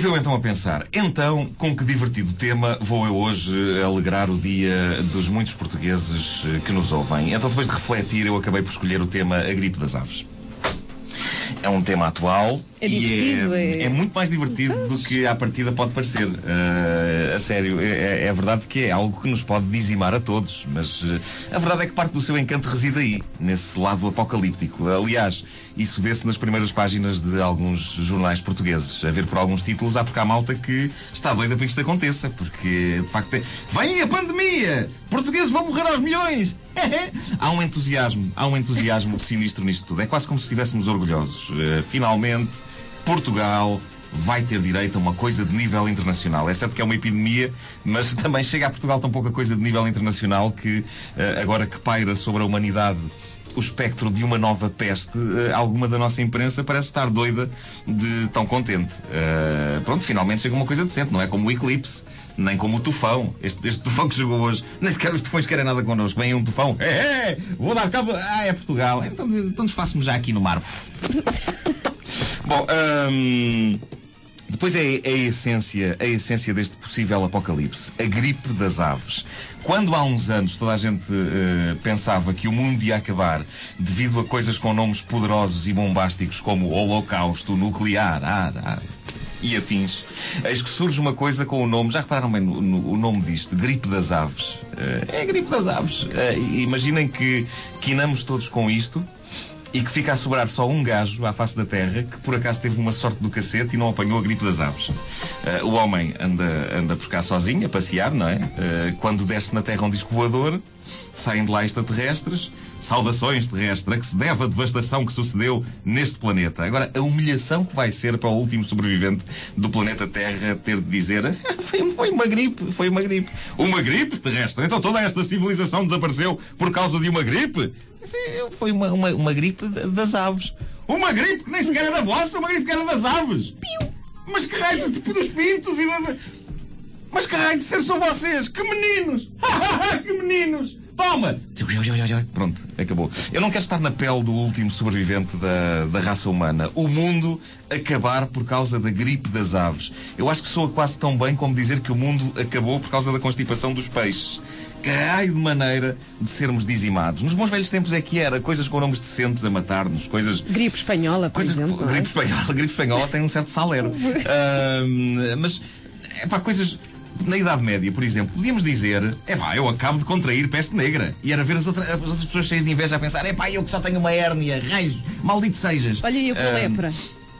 Estive eu então a pensar, então, com que divertido tema vou eu hoje alegrar o dia dos muitos portugueses que nos ouvem? Então, depois de refletir, eu acabei por escolher o tema A Gripe das Aves. É um tema atual, É e divertido, é, é- muito mais divertido do que à partida pode parecer. Uh, a sério, é, é verdade que é algo que nos pode dizimar a todos, mas uh, a verdade é que parte do seu encanto reside aí, nesse lado apocalíptico. Aliás, isso vê-se nas primeiras páginas de alguns jornais portugueses. A ver por alguns títulos, há porque há malta que está doida para que isto aconteça, porque de facto é. Vem a pandemia! Portugueses vão morrer aos milhões! há um entusiasmo, há um entusiasmo sinistro nisto tudo. É quase como se estivéssemos orgulhosos. Uh, finalmente. Portugal vai ter direito a uma coisa de nível internacional. É certo que é uma epidemia, mas também chega a Portugal tão pouca coisa de nível internacional que, eh, agora que paira sobre a humanidade o espectro de uma nova peste, eh, alguma da nossa imprensa parece estar doida de tão contente. Eh, pronto, finalmente chega uma coisa decente, não é como o eclipse. Nem como o tufão. Este, este tufão que chegou hoje. Nem sequer os tufões querem nada connosco. Vem um tufão. É, é, vou dar cabo. Ah, é Portugal. Então, então desfaço-me já aqui no mar. Bom, hum, depois é a essência, a essência deste possível apocalipse, a gripe das aves. Quando há uns anos toda a gente uh, pensava que o mundo ia acabar devido a coisas com nomes poderosos e bombásticos como holocausto nuclear, ar, ar, e afins, eis que surge uma coisa com o nome, já repararam bem no, no, o nome disto, gripe das aves. Uh, é gripe das aves. Uh, imaginem que quinamos todos com isto e que fica a sobrar só um gajo à face da terra que por acaso teve uma sorte do cacete e não apanhou a gripe das aves. Uh, o homem anda, anda por cá sozinho, a passear, não é? Uh, quando desce na terra um disco voador, saem de lá extraterrestres. Saudações terrestres, a que se deve a devastação que sucedeu neste planeta. Agora, a humilhação que vai ser para o último sobrevivente do planeta Terra ter de dizer foi, foi uma gripe, foi uma gripe. Uma gripe terrestre? Então toda esta civilização desapareceu por causa de uma gripe? Sim, foi uma, uma, uma gripe das aves. Uma gripe que nem sequer era vossa, uma gripe que era das aves. Mas que raio tipo dos pintos e da... Mas que raio de ser são vocês? Que meninos! que meninos! Toma! Pronto, acabou. Eu não quero estar na pele do último sobrevivente da, da raça humana. O mundo acabar por causa da gripe das aves. Eu acho que soa quase tão bem como dizer que o mundo acabou por causa da constipação dos peixes. Que raio de maneira de sermos dizimados. Nos bons velhos tempos é que era coisas com nomes decentes a matar-nos, coisas. Gripe espanhola, por coisas, exemplo. Gripe espanhola, gripe espanhola tem um certo salero. uh, mas, é pá, coisas na Idade Média, por exemplo, podíamos dizer: é pá, eu acabo de contrair peste negra. E era ver as, outra, as outras pessoas cheias de inveja a pensar: é pá, eu que só tenho uma hérnia, raios, maldito sejas. Olha, eu com Ah, lepra.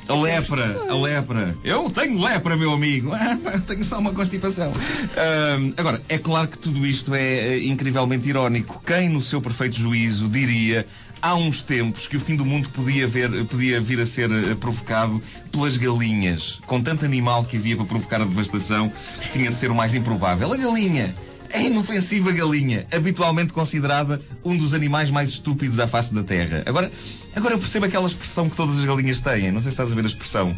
A lepra, a lepra. Eu tenho lepra, meu amigo. Ah, tenho só uma constipação. Ah, agora, é claro que tudo isto é eh, incrivelmente irónico. Quem, no seu perfeito juízo, diria há uns tempos que o fim do mundo podia, ver, podia vir a ser eh, provocado pelas galinhas? Com tanto animal que havia para provocar a devastação, tinha de ser o mais improvável. A galinha! A inofensiva galinha, habitualmente considerada um dos animais mais estúpidos à face da Terra. Agora, agora eu percebo aquela expressão que todas as galinhas têm. Não sei se estás a ver a expressão.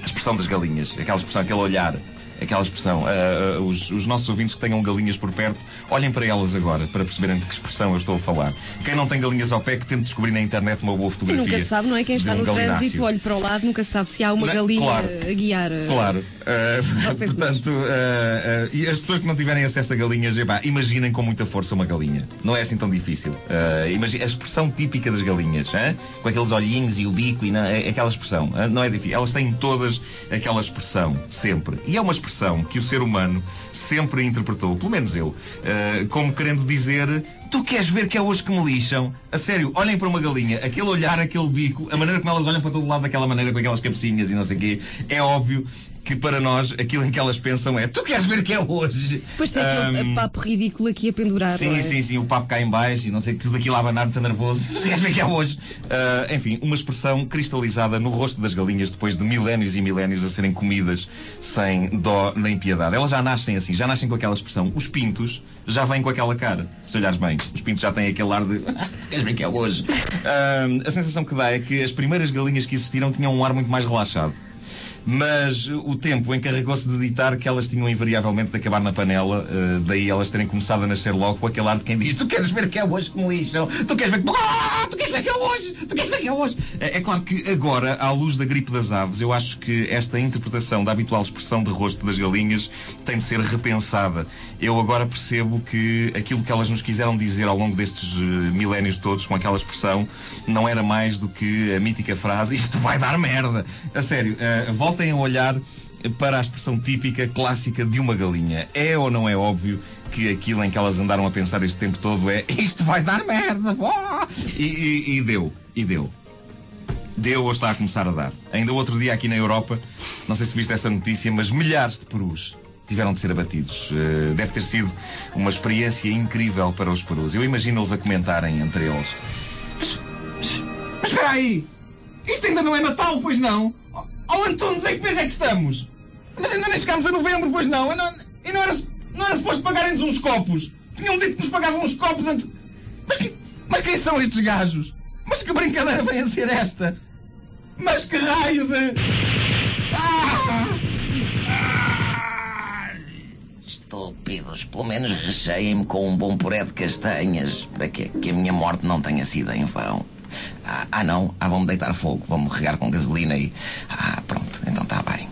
A expressão das galinhas. Aquela expressão, aquele olhar. Aquela expressão. Ah, os, os nossos ouvintes que tenham galinhas por perto, olhem para elas agora, para perceberem de que expressão eu estou a falar. Quem não tem galinhas ao pé, que tente descobrir na internet uma boa E fotografia. nunca se sabe, não é? Quem está um no trânsito, galináceo. olha para o lado, nunca sabe se há uma Não, galinha claro. a guiar. eh, Claro. Uh, portanto, uh, uh, e as pessoas que não tiverem acesso a galinhas, epá, imaginem com muita força uma galinha. Não é assim tão difícil. Uh, imagi- a expressão típica das galinhas, hã? com aqueles olhinhos e o bico, e não, é, aquela expressão. Não é difícil. Elas têm todas aquela expressão, sempre. E é uma expressão que o ser humano sempre interpretou, pelo menos eu, uh, como querendo dizer. Tu queres ver que é hoje que me lixam? A sério, olhem para uma galinha, aquele olhar, aquele bico, a maneira como elas olham para todo lado daquela maneira, com aquelas cabecinhas e não sei o quê, é óbvio que para nós aquilo em que elas pensam é tu queres ver que é hoje? Depois tem aquele Ahm, papo ridículo aqui a pendurar. Sim, é? sim, sim, o papo cá em baixo e não sei, tudo aquilo a abanar muito nervoso. Tu queres ver que é hoje? Ah, enfim, uma expressão cristalizada no rosto das galinhas depois de milénios e milénios a serem comidas sem dó nem piedade. Elas já nascem assim, já nascem com aquela expressão. Os pintos já vêm com aquela cara, se olhares bem. Os pintos já têm aquele ar de tu queres ver que é hoje? Ah, a sensação que dá é que as primeiras galinhas que existiram tinham um ar muito mais relaxado. Mas uh, o tempo encarregou-se de ditar que elas tinham invariavelmente de acabar na panela, uh, daí elas terem começado a nascer logo com aquele ar de quem diz: Tu queres ver que é hoje que me lixam? Tu queres ver que. Ah, tu queres ver que é hoje? Tu queres ver que é hoje? É, é claro que agora, à luz da gripe das aves, eu acho que esta interpretação da habitual expressão de rosto das galinhas tem de ser repensada. Eu agora percebo que aquilo que elas nos quiseram dizer ao longo destes uh, milénios todos, com aquela expressão, não era mais do que a mítica frase isto vai dar merda. A sério, uh, voltem a olhar para a expressão típica, clássica de uma galinha. É ou não é óbvio que aquilo em que elas andaram a pensar este tempo todo é isto vai dar merda, e, e, e deu, e deu. Deu ou está a começar a dar. Ainda outro dia aqui na Europa, não sei se viste essa notícia, mas milhares de perus tiveram de ser abatidos. Uh, deve ter sido uma experiência incrível para os perus. Eu imagino-os a comentarem entre eles. Mas, mas, mas espera aí! Isto ainda não é Natal, pois não? Oh, Antunes, em que mês é que estamos? Mas ainda nem chegámos a novembro, pois não? E não, e não era, não era suposto pagarem-nos uns copos? Tinham dito que nos pagavam uns copos antes. Mas, que, mas quem são estes gajos? Mas que brincadeira vem a ser esta? Mas que raio de. Ah! Estúpidos, pelo menos recheiem-me com um bom puré de castanhas para que, que a minha morte não tenha sido em vão. Ah, ah não, ah, vão-me deitar fogo, vão-me regar com gasolina e. Ah, pronto, então está bem.